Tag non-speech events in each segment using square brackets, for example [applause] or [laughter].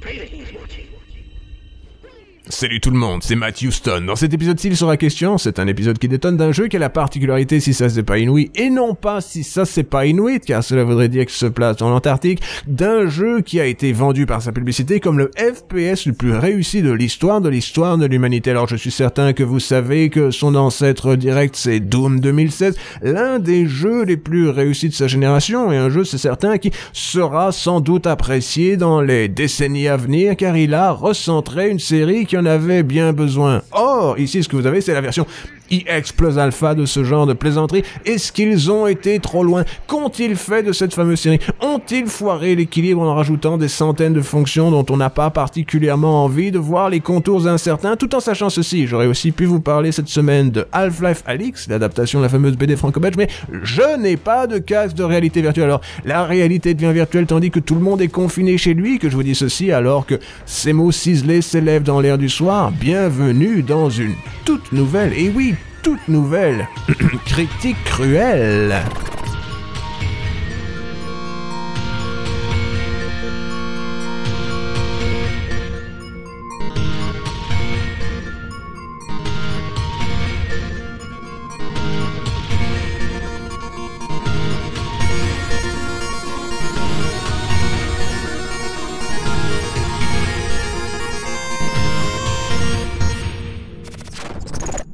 pray to him, Lord King. Salut tout le monde, c'est Matt Houston. Dans cet épisode-ci, il sera question, c'est un épisode qui détonne d'un jeu qui a la particularité si ça c'est pas inouï, et non pas si ça c'est pas inouï, car cela voudrait dire qu'il se place dans l'Antarctique, d'un jeu qui a été vendu par sa publicité comme le FPS le plus réussi de l'histoire de l'histoire de l'humanité. Alors je suis certain que vous savez que son ancêtre direct c'est Doom 2016, l'un des jeux les plus réussis de sa génération, et un jeu c'est certain qui sera sans doute apprécié dans les décennies à venir, car il a recentré une série qui avait bien besoin. Or, ici, ce que vous avez, c'est la version EX plus alpha de ce genre de plaisanterie Est-ce qu'ils ont été trop loin? Qu'ont-ils fait de cette fameuse série? Ont-ils foiré l'équilibre en rajoutant des centaines de fonctions dont on n'a pas particulièrement envie de voir les contours incertains? Tout en sachant ceci, j'aurais aussi pu vous parler cette semaine de Half-Life Alix, l'adaptation de la fameuse BD franco-belge, mais je n'ai pas de casque de réalité virtuelle. Alors, la réalité devient virtuelle tandis que tout le monde est confiné chez lui, que je vous dis ceci alors que ces mots ciselés s'élèvent dans l'air du soir. Bienvenue dans une toute nouvelle, et oui, toute nouvelle [clears throat] critique cruelle.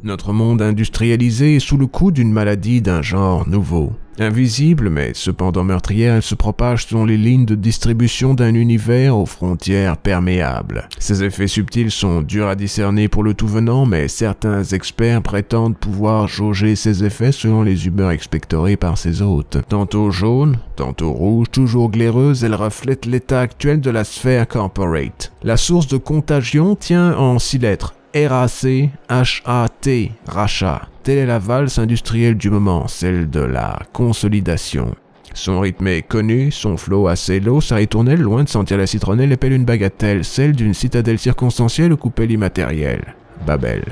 Notre monde industrialisé est sous le coup d'une maladie d'un genre nouveau. Invisible, mais cependant meurtrière, elle se propage selon les lignes de distribution d'un univers aux frontières perméables. Ses effets subtils sont durs à discerner pour le tout venant, mais certains experts prétendent pouvoir jauger ses effets selon les humeurs expectorées par ses hôtes. Tantôt jaune, tantôt rouge, toujours glaireuse, elle reflète l'état actuel de la sphère corporate. La source de contagion tient en six lettres R-A-C-H-A-T, rachat. Telle est la valse industrielle du moment, celle de la consolidation. Son rythme est connu, son flot assez low, sa ritournelle, loin de sentir la citronnelle, épelle une bagatelle, celle d'une citadelle circonstancielle coupée immatérielle. Babel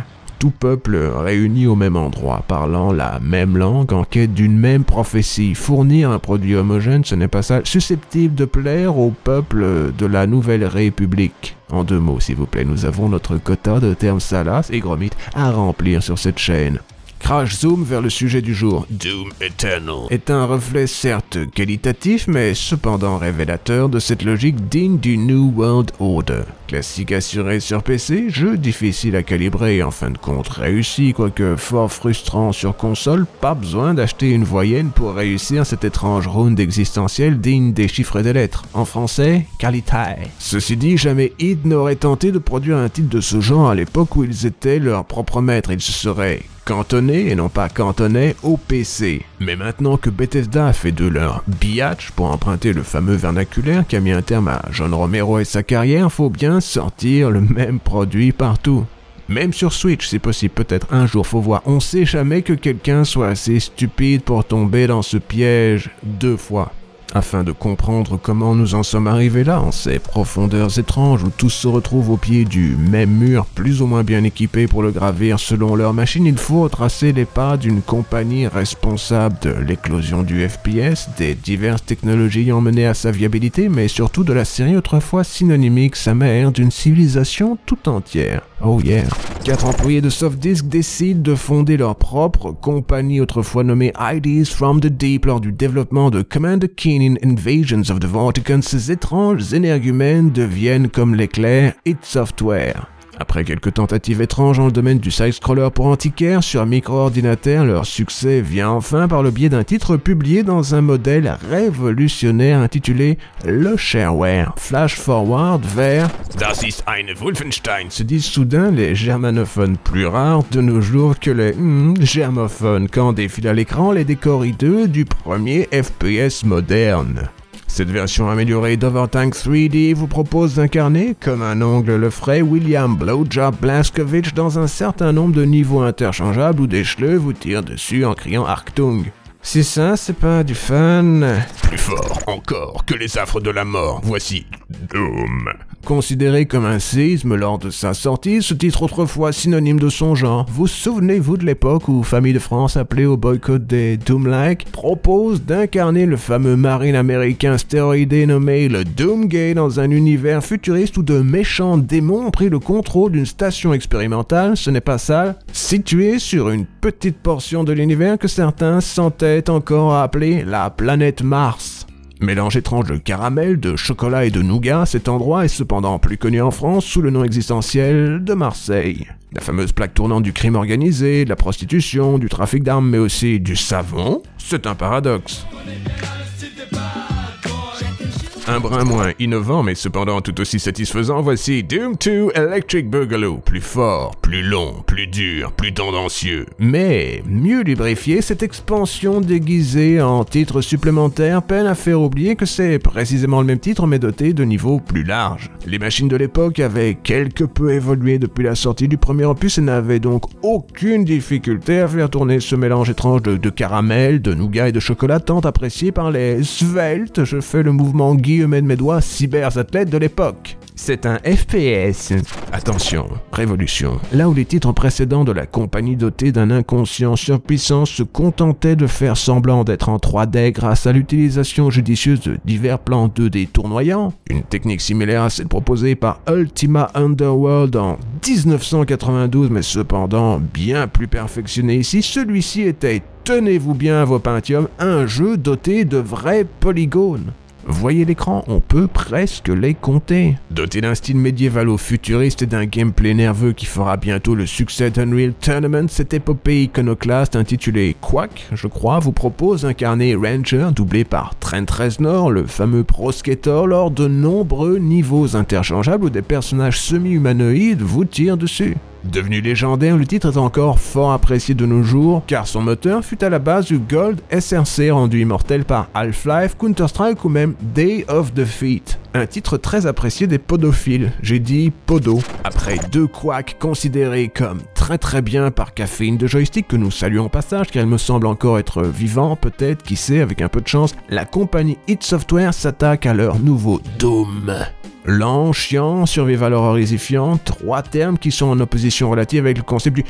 tout peuple réuni au même endroit, parlant la même langue, en quête d'une même prophétie. Fournir un produit homogène, ce n'est pas ça, susceptible de plaire au peuple de la Nouvelle République. En deux mots, s'il vous plaît, nous avons notre quota de termes salas et gromites à remplir sur cette chaîne. Crash zoom vers le sujet du jour. Doom Eternal est un reflet certes qualitatif, mais cependant révélateur de cette logique digne du New World Order. Classique assuré sur PC, jeu difficile à calibrer et en fin de compte réussi, quoique fort frustrant sur console, pas besoin d'acheter une voyenne pour réussir cette étrange round existentielle digne des chiffres et des lettres. En français, qualité. Ceci dit, jamais id n'aurait tenté de produire un titre de ce genre à l'époque où ils étaient leurs propres maîtres, ils se seraient cantonné et non pas cantonné au PC. Mais maintenant que Bethesda fait de leur biatch pour emprunter le fameux vernaculaire qui a mis un terme à John Romero et sa carrière, faut bien sortir le même produit partout. Même sur Switch, c'est possible, peut-être un jour, faut voir. On sait jamais que quelqu'un soit assez stupide pour tomber dans ce piège deux fois afin de comprendre comment nous en sommes arrivés là, en ces profondeurs étranges où tous se retrouvent au pied du même mur, plus ou moins bien équipés pour le gravir selon leur machine, il faut tracer les pas d'une compagnie responsable de l'éclosion du FPS, des diverses technologies mené à sa viabilité, mais surtout de la série autrefois synonymique sa mère d'une civilisation tout entière. Oh yeah. Quatre employés de Softdisk décident de fonder leur propre compagnie autrefois nommée IDs from the Deep lors du développement de Commander Keen in Invasions of the Vatican. Ces étranges énergumènes deviennent comme l'éclair It Software. Après quelques tentatives étranges dans le domaine du side-scroller pour antiquaire sur micro-ordinateur, leur succès vient enfin par le biais d'un titre publié dans un modèle révolutionnaire intitulé le shareware. Flash forward vers Das ist eine Wolfenstein se disent soudain les germanophones plus rares de nos jours que les hmm, germophones quand défilent à l'écran les décors hideux du premier FPS moderne. Cette version améliorée d'Overtank 3D vous propose d'incarner, comme un ongle le ferait, William Blowjob Blaskovich dans un certain nombre de niveaux interchangeables où des chleux vous tirent dessus en criant Arctung. Si ça, c'est pas du fun. Plus fort encore que les affres de la mort, voici Doom. Considéré comme un séisme lors de sa sortie, ce titre autrefois synonyme de son genre. Vous souvenez-vous de l'époque où Famille de France, appelée au boycott des Doomlike, propose d'incarner le fameux marine américain stéroïdé nommé le Doomgay dans un univers futuriste où de méchants démons ont pris le contrôle d'une station expérimentale, ce n'est pas ça, située sur une petite portion de l'univers que certains s'entêtent encore à appeler la planète Mars. Mélange étrange de caramel, de chocolat et de nougat, cet endroit est cependant plus connu en France sous le nom existentiel de Marseille. La fameuse plaque tournante du crime organisé, de la prostitution, du trafic d'armes, mais aussi du savon, c'est un paradoxe. Un brin moins innovant, mais cependant tout aussi satisfaisant, voici Doom 2 Electric Boogaloo. Plus fort, plus long, plus dur, plus tendancieux. Mais, mieux lubrifié, cette expansion déguisée en titre supplémentaire peine à faire oublier que c'est précisément le même titre mais doté de niveaux plus larges. Les machines de l'époque avaient quelque peu évolué depuis la sortie du premier opus et n'avaient donc aucune difficulté à faire tourner ce mélange étrange de, de caramel, de nougat et de chocolat tant apprécié par les sveltes, je fais le mouvement Guy de mes doigts cyberathlètes de l'époque. C'est un FPS. Attention, révolution. Là où les titres précédents de la compagnie dotée d'un inconscient surpuissant se contentaient de faire semblant d'être en 3D grâce à l'utilisation judicieuse de divers plans 2D tournoyants, une technique similaire à celle proposée par Ultima Underworld en 1992 mais cependant bien plus perfectionnée ici, celui-ci était, tenez-vous bien à vos Pentium, un jeu doté de vrais polygones. Voyez l'écran, on peut presque les compter. Doté d'un style médiéval au futuriste et d'un gameplay nerveux qui fera bientôt le succès d'Unreal Tournament, cette épopée iconoclaste intitulée Quack, je crois, vous propose d'incarner Ranger, doublé par Trent Reznor, le fameux pro skater, lors de nombreux niveaux interchangeables où des personnages semi-humanoïdes vous tirent dessus. Devenu légendaire, le titre est encore fort apprécié de nos jours, car son moteur fut à la base du Gold SRC rendu immortel par Half-Life, Counter-Strike ou même Day of Defeat. Un titre très apprécié des podophiles, j'ai dit podo. Après deux quacks considérés comme très très bien par Caféine de Joystick, que nous saluons en passage car il me semble encore être vivant, peut-être, qui sait, avec un peu de chance, la compagnie Hit Software s'attaque à leur nouveau Doom. Lent, chiant, survival horrorifiant, trois termes qui sont en opposition relative avec le concept du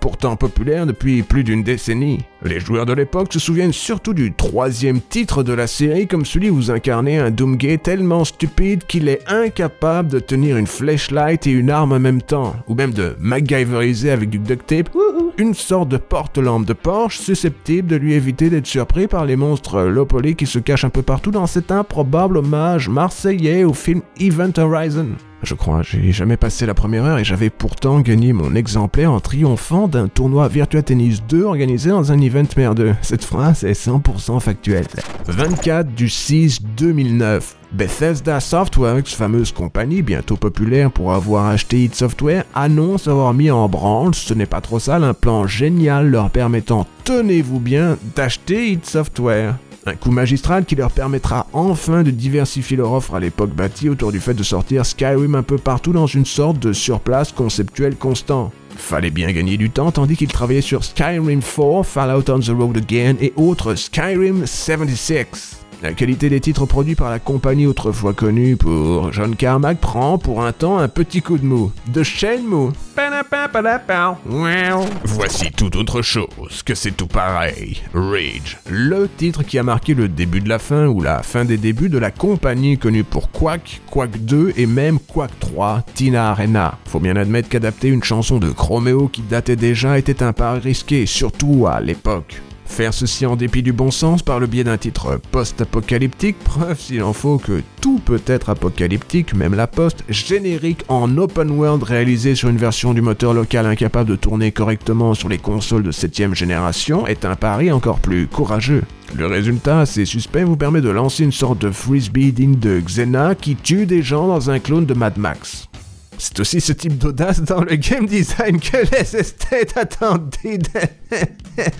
pourtant populaire depuis plus d'une décennie. Les joueurs de l'époque se souviennent surtout du troisième titre de la série comme celui où vous incarnez un Doomgay tellement stupide qu'il est incapable de tenir une flashlight et une arme en même temps, ou même de MacGyveriser avec du duct tape une sorte de porte-lampe de Porsche susceptible de lui éviter d'être surpris par les monstres low qui se cachent un peu partout dans cet improbable hommage marseillais au film Event Horizon. Je crois, j'ai jamais passé la première heure et j'avais pourtant gagné mon exemplaire en triomphant d'un tournoi Virtua Tennis 2 organisé dans un event merdeux. Cette phrase est 100% factuelle. 24 du 6 2009. Bethesda Softworks, fameuse compagnie bientôt populaire pour avoir acheté id Software, annonce avoir mis en branle, ce n'est pas trop sale, un plan génial leur permettant, tenez-vous bien, d'acheter id Software. Un coup magistral qui leur permettra enfin de diversifier leur offre à l'époque bâtie autour du fait de sortir Skyrim un peu partout dans une sorte de surplace conceptuel constant. Fallait bien gagner du temps tandis qu'ils travaillaient sur Skyrim 4, Fallout on the Road Again et autres Skyrim 76. La qualité des titres produits par la compagnie autrefois connue pour John Carmack prend pour un temps un petit coup de mou. De Shenmue. Voici tout autre chose, que c'est tout pareil. Rage, le titre qui a marqué le début de la fin ou la fin des débuts de la compagnie connue pour Quack, Quack 2 et même Quack 3, Tina Arena. Faut bien admettre qu'adapter une chanson de Chromeo qui datait déjà était un pari risqué, surtout à l'époque. Faire ceci en dépit du bon sens par le biais d'un titre post-apocalyptique, preuve s'il en faut que tout peut être apocalyptique, même la post, générique en open world réalisé sur une version du moteur local incapable de tourner correctement sur les consoles de 7ème génération, est un pari encore plus courageux. Le résultat assez suspect vous permet de lancer une sorte de frisbee digne de Xena qui tue des gens dans un clone de Mad Max. C'est aussi ce type d'audace dans le game design que les esthètes attendaient. [laughs]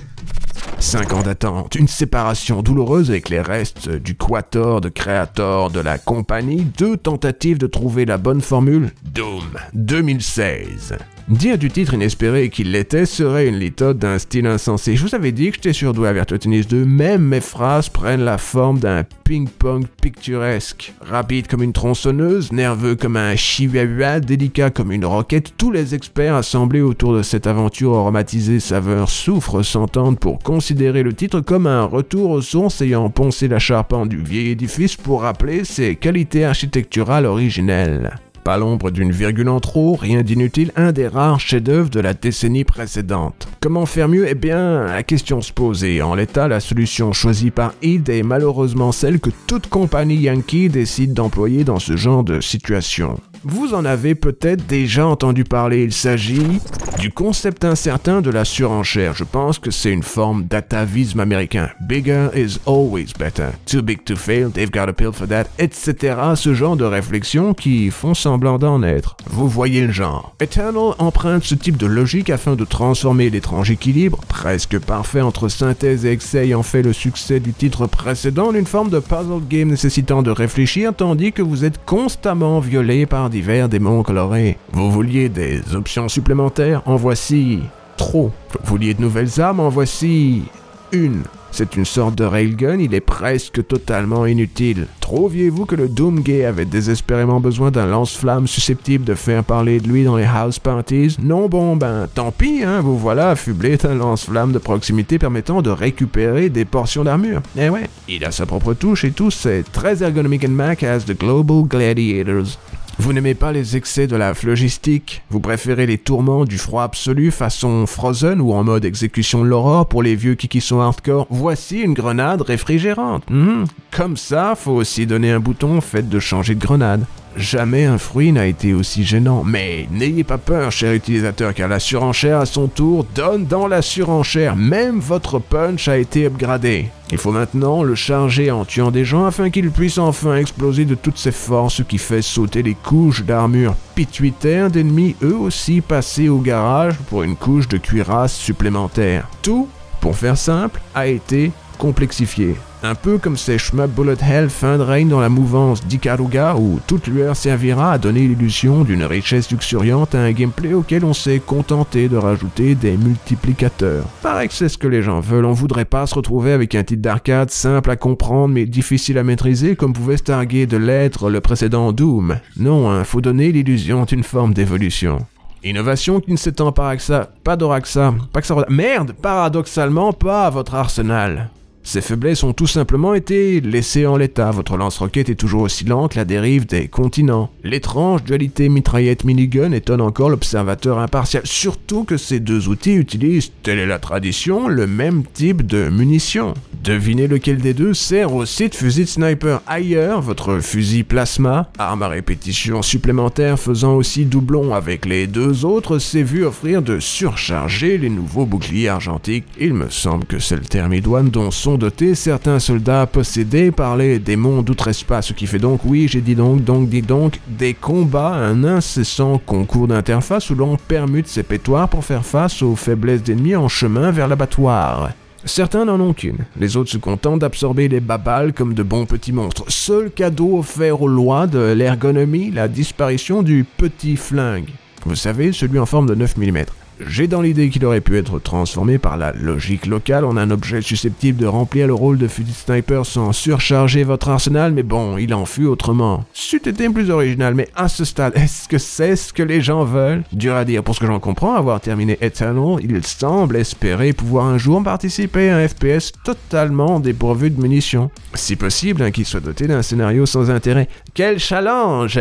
5 ans d'attente, une séparation douloureuse avec les restes du quator de créateur de la compagnie, deux tentatives de trouver la bonne formule, Doom 2016. Dire du titre inespéré qu'il l'était serait une litote d'un style insensé. Je vous avais dit que j'étais surdoué à Virtua Tennis 2, même mes phrases prennent la forme d'un ping-pong picturesque. Rapide comme une tronçonneuse, nerveux comme un chihuahua, délicat comme une roquette, tous les experts assemblés autour de cette aventure aromatisée saveur souffrent s'entendent pour considérer le titre comme un retour aux sources ayant poncé la charpente du vieil édifice pour rappeler ses qualités architecturales originelles. Pas l'ombre d'une virgule en trop, rien d'inutile, un des rares chefs-d'œuvre de la décennie précédente. Comment faire mieux? Eh bien, la question se pose et en l'état, la solution choisie par id est malheureusement celle que toute compagnie Yankee décide d'employer dans ce genre de situation. Vous en avez peut-être déjà entendu parler, il s'agit du concept incertain de la surenchère. Je pense que c'est une forme d'atavisme américain. Bigger is always better. Too big to fail, they've got a pill for that, etc. Ce genre de réflexions qui font semblant d'en être. Vous voyez le genre. Eternal emprunte ce type de logique afin de transformer l'étrange équilibre, presque parfait entre synthèse et excès ayant fait le succès du titre précédent, en une forme de puzzle game nécessitant de réfléchir tandis que vous êtes constamment violé par divers démons colorés. Vous vouliez des options supplémentaires? En voici trop. Vous vouliez de nouvelles armes? En voici une. C'est une sorte de railgun, il est presque totalement inutile. Trouviez-vous que le Doomgay avait désespérément besoin d'un lance-flamme susceptible de faire parler de lui dans les house parties? Non bon ben tant pis, hein, vous voilà affublé d'un lance-flamme de proximité permettant de récupérer des portions d'armure. Eh ouais, il a sa propre touche et tout, c'est très ergonomique and Mac as the Global Gladiators. Vous n'aimez pas les excès de la phlogistique Vous préférez les tourments du froid absolu façon Frozen ou en mode exécution de l'aurore pour les vieux qui sont hardcore? Voici une grenade réfrigérante. Hmm, comme ça, faut aussi donner un bouton fait de changer de grenade. Jamais un fruit n'a été aussi gênant. Mais n'ayez pas peur, cher utilisateur, car la surenchère à son tour donne dans la surenchère. Même votre punch a été upgradé. Il faut maintenant le charger en tuant des gens afin qu'il puisse enfin exploser de toutes ses forces, ce qui fait sauter les couches d'armure pituitaire d'ennemis eux aussi passés au garage pour une couche de cuirasse supplémentaire. Tout, pour faire simple, a été complexifié. Un peu comme ces shmup bullet hell fin de règne dans la mouvance d'Ikaruga où toute lueur servira à donner l'illusion d'une richesse luxuriante à un gameplay auquel on s'est contenté de rajouter des multiplicateurs. Pareil que c'est ce que les gens veulent, on voudrait pas se retrouver avec un titre d'arcade simple à comprendre mais difficile à maîtriser comme pouvait se targuer de l'être le précédent Doom. Non, hein, faut donner l'illusion d'une forme d'évolution. Innovation qui ne s'étend pas à ça, pas d'Oraxa, pas que ça... Merde, paradoxalement pas à votre arsenal. Ces faiblesses ont tout simplement été laissées en l'état. Votre lance-roquette est toujours aussi lente, la dérive des continents. L'étrange dualité mitraillette-minigun étonne encore l'observateur impartial, surtout que ces deux outils utilisent, telle est la tradition, le même type de munitions. Devinez lequel des deux sert aussi de fusil de sniper. Ailleurs, votre fusil plasma, arme à répétition supplémentaire faisant aussi doublon avec les deux autres, s'est vu offrir de surcharger les nouveaux boucliers argentiques. Il me semble que c'est le terme idoine dont sont dotés certains soldats possédés par les démons d'outre-espace, ce qui fait donc, oui, j'ai dit donc, donc, dit donc, des combats, un incessant concours d'interface où l'on permute ses pétoires pour faire face aux faiblesses d'ennemis en chemin vers l'abattoir. Certains n'en ont qu'une, les autres se contentent d'absorber les babales comme de bons petits monstres. Seul cadeau offert aux lois de l'ergonomie, la disparition du petit flingue. Vous savez, celui en forme de 9 mm. J'ai dans l'idée qu'il aurait pu être transformé par la logique locale en un objet susceptible de remplir le rôle de fusil sniper sans surcharger votre arsenal, mais bon, il en fut autrement. C'eût été plus original, mais à ce stade, [laughs] est-ce que c'est ce que les gens veulent? Dur à dire, pour ce que j'en comprends, avoir terminé Eternal, il semble espérer pouvoir un jour participer à un FPS totalement dépourvu de munitions. Si possible, hein, qu'il soit doté d'un scénario sans intérêt. Quel challenge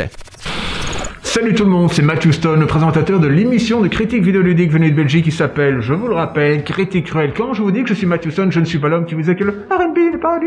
Salut tout le monde, c'est Matthew Stone, le présentateur de l'émission de critique vidéoludique venue de Belgique. Qui s'appelle, je vous le rappelle, Critique Cruel. Quand je vous dis que je suis Matthew Stone, je ne suis pas l'homme qui vous a que le R&B, le paradis,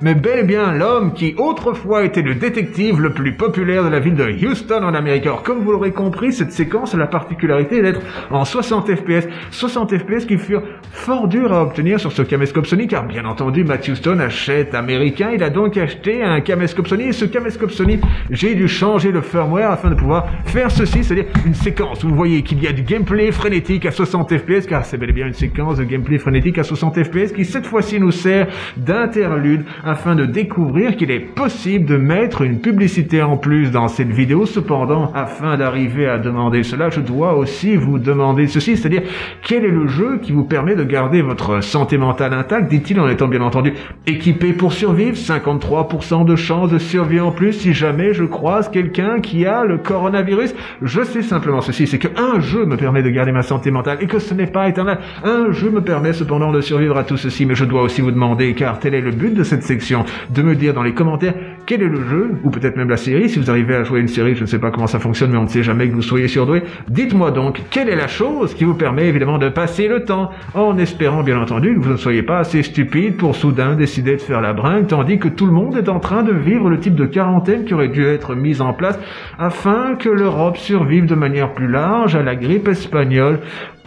mais bel et bien l'homme qui autrefois était le détective le plus populaire de la ville de Houston en Amérique. Alors comme vous l'aurez compris, cette séquence a la particularité d'être en 60 fps, 60 fps qui furent fort durs à obtenir sur ce caméscope Sony, car bien entendu Matthew Stone achète américain, il a donc acheté un caméscope Sony, et ce caméscope Sony, j'ai dû changer le firmware afin de pouvoir faire ceci, c'est-à-dire une séquence vous voyez qu'il y a du gameplay frénétique à 60 fps, car c'est bel et bien une séquence de gameplay frénétique à 60 fps qui cette fois-ci nous sert d'interlude afin de découvrir qu'il est possible de mettre une publicité en plus dans cette vidéo. Cependant, afin d'arriver à demander cela, je dois aussi vous demander ceci, c'est-à-dire quel est le jeu qui vous permet de garder votre santé mentale intacte, dit-il en étant bien entendu équipé pour survivre, 53% de chance de survie en plus si jamais je croise quelqu'un qui a le coronavirus. Je sais simplement ceci, c'est que un jeu me permet de garder ma santé mentale et que ce n'est pas éternel. Un jeu me permet cependant de survivre à tout ceci, mais je dois aussi vous demander, car tel est le but de cette section, de me dire dans les commentaires quel est le jeu, ou peut-être même la série, si vous arrivez à jouer une série, je ne sais pas comment ça fonctionne, mais on ne sait jamais que vous soyez surdoué. Dites-moi donc, quelle est la chose qui vous permet évidemment de passer le temps, en espérant bien entendu que vous ne soyez pas assez stupide pour soudain décider de faire la brinque, tandis que tout le monde est en train de vivre le type de quarantaine qui aurait dû être mise en place afin que l'Europe survive de manière plus large à la grippe espagnole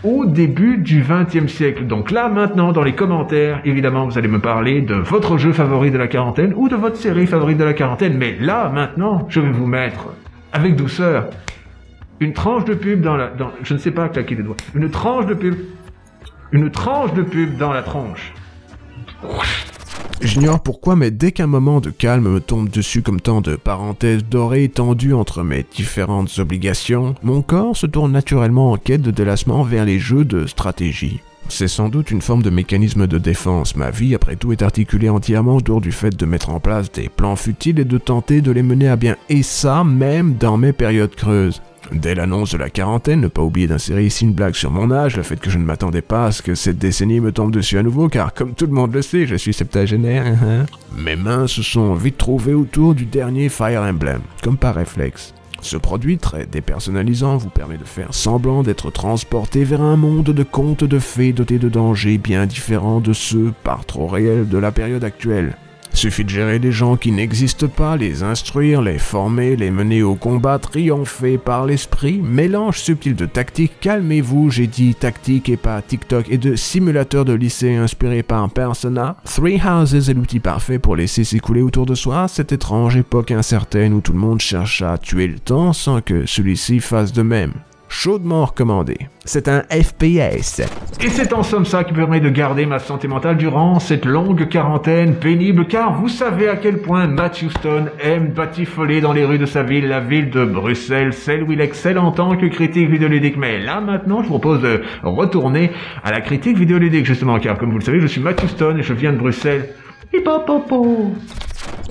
au début du XXe siècle. Donc là, maintenant, dans les commentaires, évidemment, vous allez me parler de votre jeu favori de la quarantaine ou de votre série favorite de la quarantaine. Mais là, maintenant, je vais vous mettre, avec douceur, une tranche de pub dans la... Je ne sais pas claquer les doigts. Une tranche de pub. Une tranche de pub dans la tronche. J'ignore pourquoi, mais dès qu'un moment de calme me tombe dessus comme tant de parenthèses dorées tendues entre mes différentes obligations, mon corps se tourne naturellement en quête de délassement vers les jeux de stratégie. C'est sans doute une forme de mécanisme de défense. Ma vie, après tout, est articulée entièrement autour du fait de mettre en place des plans futiles et de tenter de les mener à bien. Et ça, même dans mes périodes creuses. Dès l'annonce de la quarantaine, ne pas oublier d'insérer ici une blague sur mon âge, le fait que je ne m'attendais pas à ce que cette décennie me tombe dessus à nouveau, car comme tout le monde le sait, je suis septagénaire. hein, hein. Mes mains se sont vite trouvées autour du dernier Fire Emblem, comme par réflexe. Ce produit très dépersonnalisant vous permet de faire semblant d'être transporté vers un monde de contes de fées doté de dangers bien différents de ceux, par trop réels, de la période actuelle. Suffit de gérer des gens qui n'existent pas, les instruire, les former, les mener au combat, triompher par l'esprit, mélange subtil de tactique, calmez-vous, j'ai dit tactique et pas TikTok, et de simulateur de lycée inspiré par Persona. Three Houses est l'outil parfait pour laisser s'écouler autour de soi cette étrange époque incertaine où tout le monde cherche à tuer le temps sans que celui-ci fasse de même. Chaudement recommandé. C'est un FPS. Et c'est en somme ça qui permet de garder ma santé mentale durant cette longue quarantaine pénible, car vous savez à quel point Matt Houston aime batifoler dans les rues de sa ville, la ville de Bruxelles, celle où il excelle en tant que critique vidéoludique. Mais là maintenant, je vous propose de retourner à la critique vidéoludique justement, car comme vous le savez, je suis Matt Houston et je viens de Bruxelles.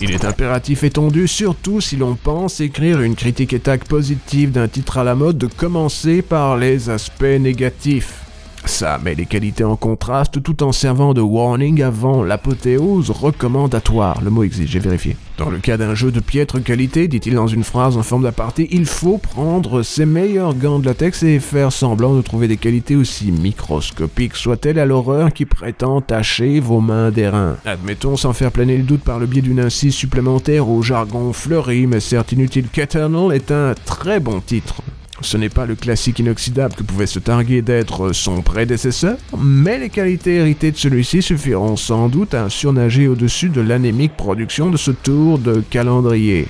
Il est impératif et tendu, surtout si l'on pense écrire une critique étac positive d'un titre à la mode, de commencer par les aspects négatifs. Ça met les qualités en contraste tout en servant de warning avant l'apothéose recommandatoire. Le mot existe, j'ai vérifié. Dans le cas d'un jeu de piètre qualité, dit-il dans une phrase en forme d'aparté, il faut prendre ses meilleurs gants de latex et faire semblant de trouver des qualités aussi microscopiques soient-elles à l'horreur qui prétend tacher vos mains d'airain. Admettons sans faire planer le doute par le biais d'une incise supplémentaire au jargon fleuri mais certes inutile qu'Eternal est un très bon titre. Ce n'est pas le classique inoxydable que pouvait se targuer d'être son prédécesseur, mais les qualités héritées de celui-ci suffiront sans doute à surnager au-dessus de l'anémique production de ce tour de calendrier.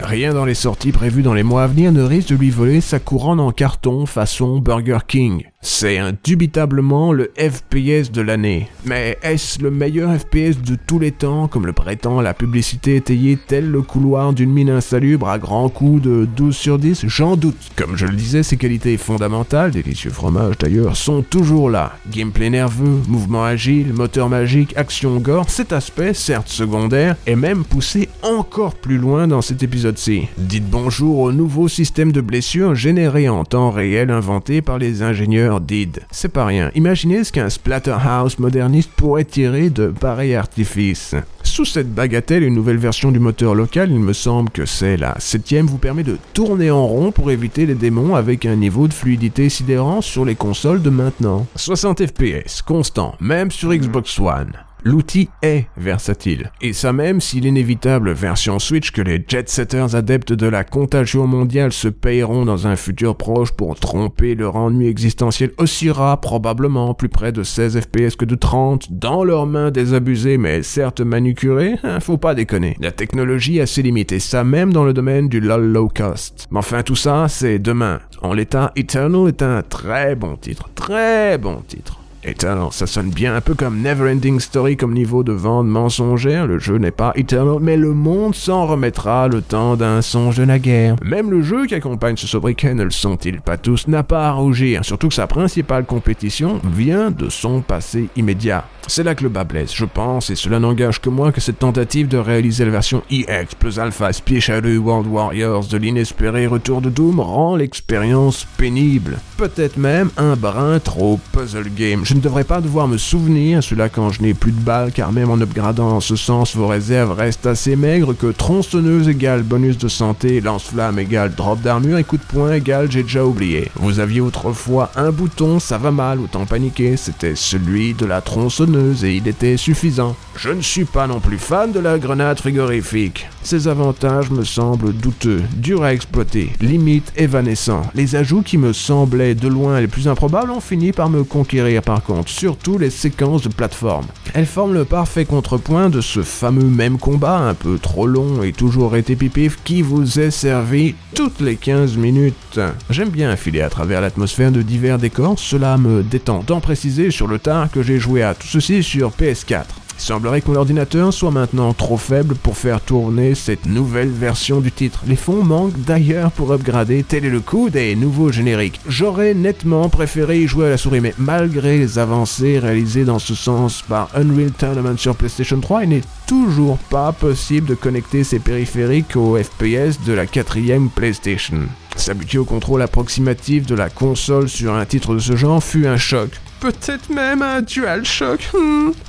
Rien dans les sorties prévues dans les mois à venir ne risque de lui voler sa couronne en carton façon Burger King. C'est indubitablement le FPS de l'année. Mais est-ce le meilleur FPS de tous les temps, comme le prétend la publicité étayée tel le couloir d'une mine insalubre à grands coups de 12 sur 10 J'en doute. Comme je le disais, ses qualités fondamentales, délicieux fromage d'ailleurs, sont toujours là. Gameplay nerveux, mouvement agile, moteur magique, action gore, cet aspect, certes secondaire, est même poussé encore plus loin dans cet épisode-ci. Dites bonjour au nouveau système de blessures généré en temps réel inventé par les ingénieurs C'est pas rien. Imaginez ce qu'un Splatterhouse moderniste pourrait tirer de pareil artifice. Sous cette bagatelle, une nouvelle version du moteur local, il me semble que c'est la septième, vous permet de tourner en rond pour éviter les démons avec un niveau de fluidité sidérant sur les consoles de maintenant. 60 FPS, constant, même sur Xbox One. L'outil est versatile. Et ça même si l'inévitable version Switch que les jet-setters adeptes de la contagion mondiale se payeront dans un futur proche pour tromper leur ennui existentiel oscillera probablement plus près de 16 FPS que de 30 dans leurs mains désabusées mais certes manucurées, hein, faut pas déconner. La technologie a ses limites ça même dans le domaine du LOL low cost. Mais enfin tout ça, c'est demain. En l'état, Eternal est un très bon titre, très bon titre. Eternal, ça sonne bien un peu comme Neverending Story comme niveau de vente mensongère. Le jeu n'est pas Eternal, mais le monde s'en remettra le temps d'un songe de la guerre. Même le jeu qui accompagne ce sobriquet, ne le sont-ils pas tous, n'a pas à rougir, surtout que sa principale compétition vient de son passé immédiat. C'est là que le bas blesse, je pense, et cela n'engage que moi que cette tentative de réaliser la version EX plus Alpha Spy Shadow World Warriors de l'inespéré retour de Doom rend l'expérience pénible. Peut-être même un brin trop puzzle game. Ne devrais pas devoir me souvenir, cela quand je n'ai plus de balles, car même en upgradant en ce sens, vos réserves restent assez maigres que tronçonneuse égale bonus de santé, lance-flamme égale drop d'armure et coup de poing égale j'ai déjà oublié. Vous aviez autrefois un bouton, ça va mal, autant paniquer, c'était celui de la tronçonneuse et il était suffisant. Je ne suis pas non plus fan de la grenade frigorifique. Ses avantages me semblent douteux, durs à exploiter, limite évanescents. Les ajouts qui me semblaient de loin les plus improbables ont fini par me conquérir par contre, surtout les séquences de plateforme. Elles forment le parfait contrepoint de ce fameux même combat un peu trop long et toujours répétitif qui vous est servi toutes les 15 minutes. J'aime bien filer à travers l'atmosphère de divers décors, cela me détend. D'en préciser sur le tard que j'ai joué à tout ceci sur PS4. Il semblerait que mon ordinateur soit maintenant trop faible pour faire tourner cette nouvelle version du titre. Les fonds manquent d'ailleurs pour upgrader, tel est le coup des nouveaux génériques. J'aurais nettement préféré y jouer à la souris, mais malgré les avancées réalisées dans ce sens par Unreal Tournament sur PlayStation 3, il n'est toujours pas possible de connecter ces périphériques au FPS de la quatrième PlayStation. S'habituer au contrôle approximatif de la console sur un titre de ce genre fut un choc peut-être même un DualShock.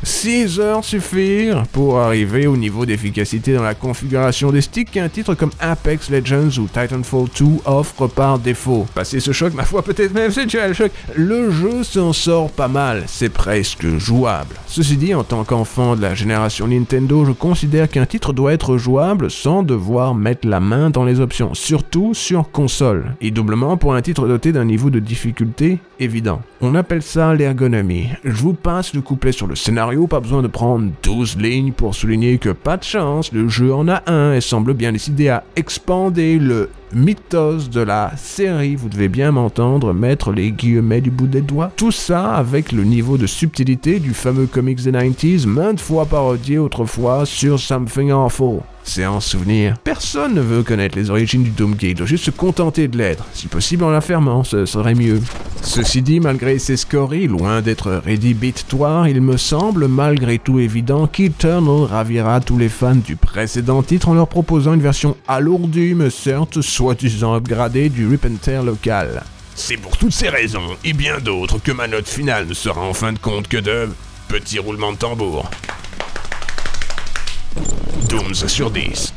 6 hmm. heures suffirent pour arriver au niveau d'efficacité dans la configuration des sticks qu'un titre comme Apex Legends ou Titanfall 2 offre par défaut. Passer ce choc, ma foi, peut-être même c'est DualShock. Le jeu s'en sort pas mal, c'est presque jouable. Ceci dit, en tant qu'enfant de la génération Nintendo, je considère qu'un titre doit être jouable sans devoir mettre la main dans les options, surtout sur console, et doublement pour un titre doté d'un niveau de difficulté évident. On appelle ça l'ergonomie. Je vous passe le couplet sur le scénario, pas besoin de prendre 12 lignes pour souligner que pas de chance, le jeu en a un et semble bien décidé à expander le mythos de la série, vous devez bien m'entendre mettre les guillemets du bout des doigts. Tout ça avec le niveau de subtilité du fameux comics des 90s, maintes fois parodié autrefois sur Something Awful. C'est en souvenir. Personne ne veut connaître les origines du Doomgate, doit juste se contenter de l'être. Si possible en la fermant, ce serait mieux. Ceci dit, malgré ses scories, loin d'être rédhibitoire, il me semble malgré tout évident qu'Eternal ravira tous les fans du précédent titre en leur proposant une version alourdie mais certes soi-disant upgradée du Tear local? C'est pour toutes ces raisons, et bien d'autres, que ma note finale ne sera en fin de compte que de... Petit roulement de tambour. 12 sur 10.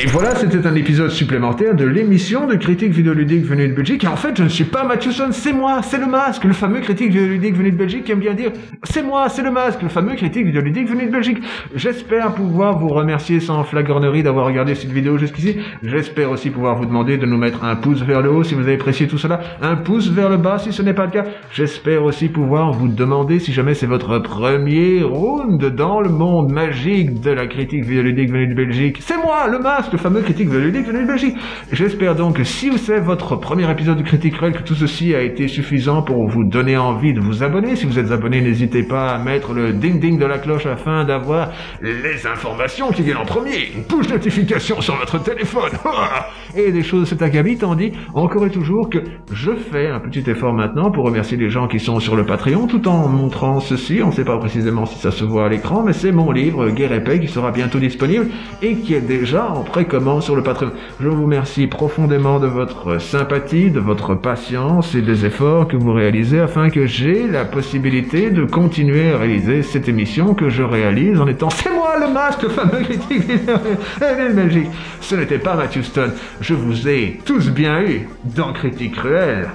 Et voilà, c'était un épisode supplémentaire de l'émission de critique vidéoludique venue de Belgique. Et en fait, je ne suis pas Matthewson, c'est moi, c'est le masque, le fameux critique vidéoludique venu de Belgique qui aime bien dire c'est moi, c'est le masque, le fameux critique vidéoludique venu de Belgique. J'espère pouvoir vous remercier sans flagornerie d'avoir regardé cette vidéo jusqu'ici. J'espère aussi pouvoir vous demander de nous mettre un pouce vers le haut si vous avez apprécié tout cela, un pouce vers le bas si ce n'est pas le cas. J'espère aussi pouvoir vous demander si jamais c'est votre premier round dans le monde magique de la critique vidéoludique venue de Belgique. C'est moi, le masque le fameux critique véridique de Belgique. J'espère donc que si c'est votre premier épisode de Critique Cruel, que tout ceci a été suffisant pour vous donner envie de vous abonner. Si vous êtes abonné, n'hésitez pas à mettre le ding-ding de la cloche afin d'avoir les informations qui viennent en premier. Une push notification sur votre téléphone. [laughs] et des choses cet acabit, tandis encore et toujours que je fais un petit effort maintenant pour remercier les gens qui sont sur le Patreon tout en montrant ceci. On ne sait pas précisément si ça se voit à l'écran, mais c'est mon livre Guerre et Paix qui sera bientôt disponible et qui est déjà en comment sur le Patreon. Je vous remercie profondément de votre sympathie, de votre patience et des efforts que vous réalisez afin que j'ai la possibilité de continuer à réaliser cette émission que je réalise en étant c'est moi le masque, fameux critique de Belgique. Ce n'était pas Matthew Stone. Je vous ai tous bien eu dans Critique Cruel.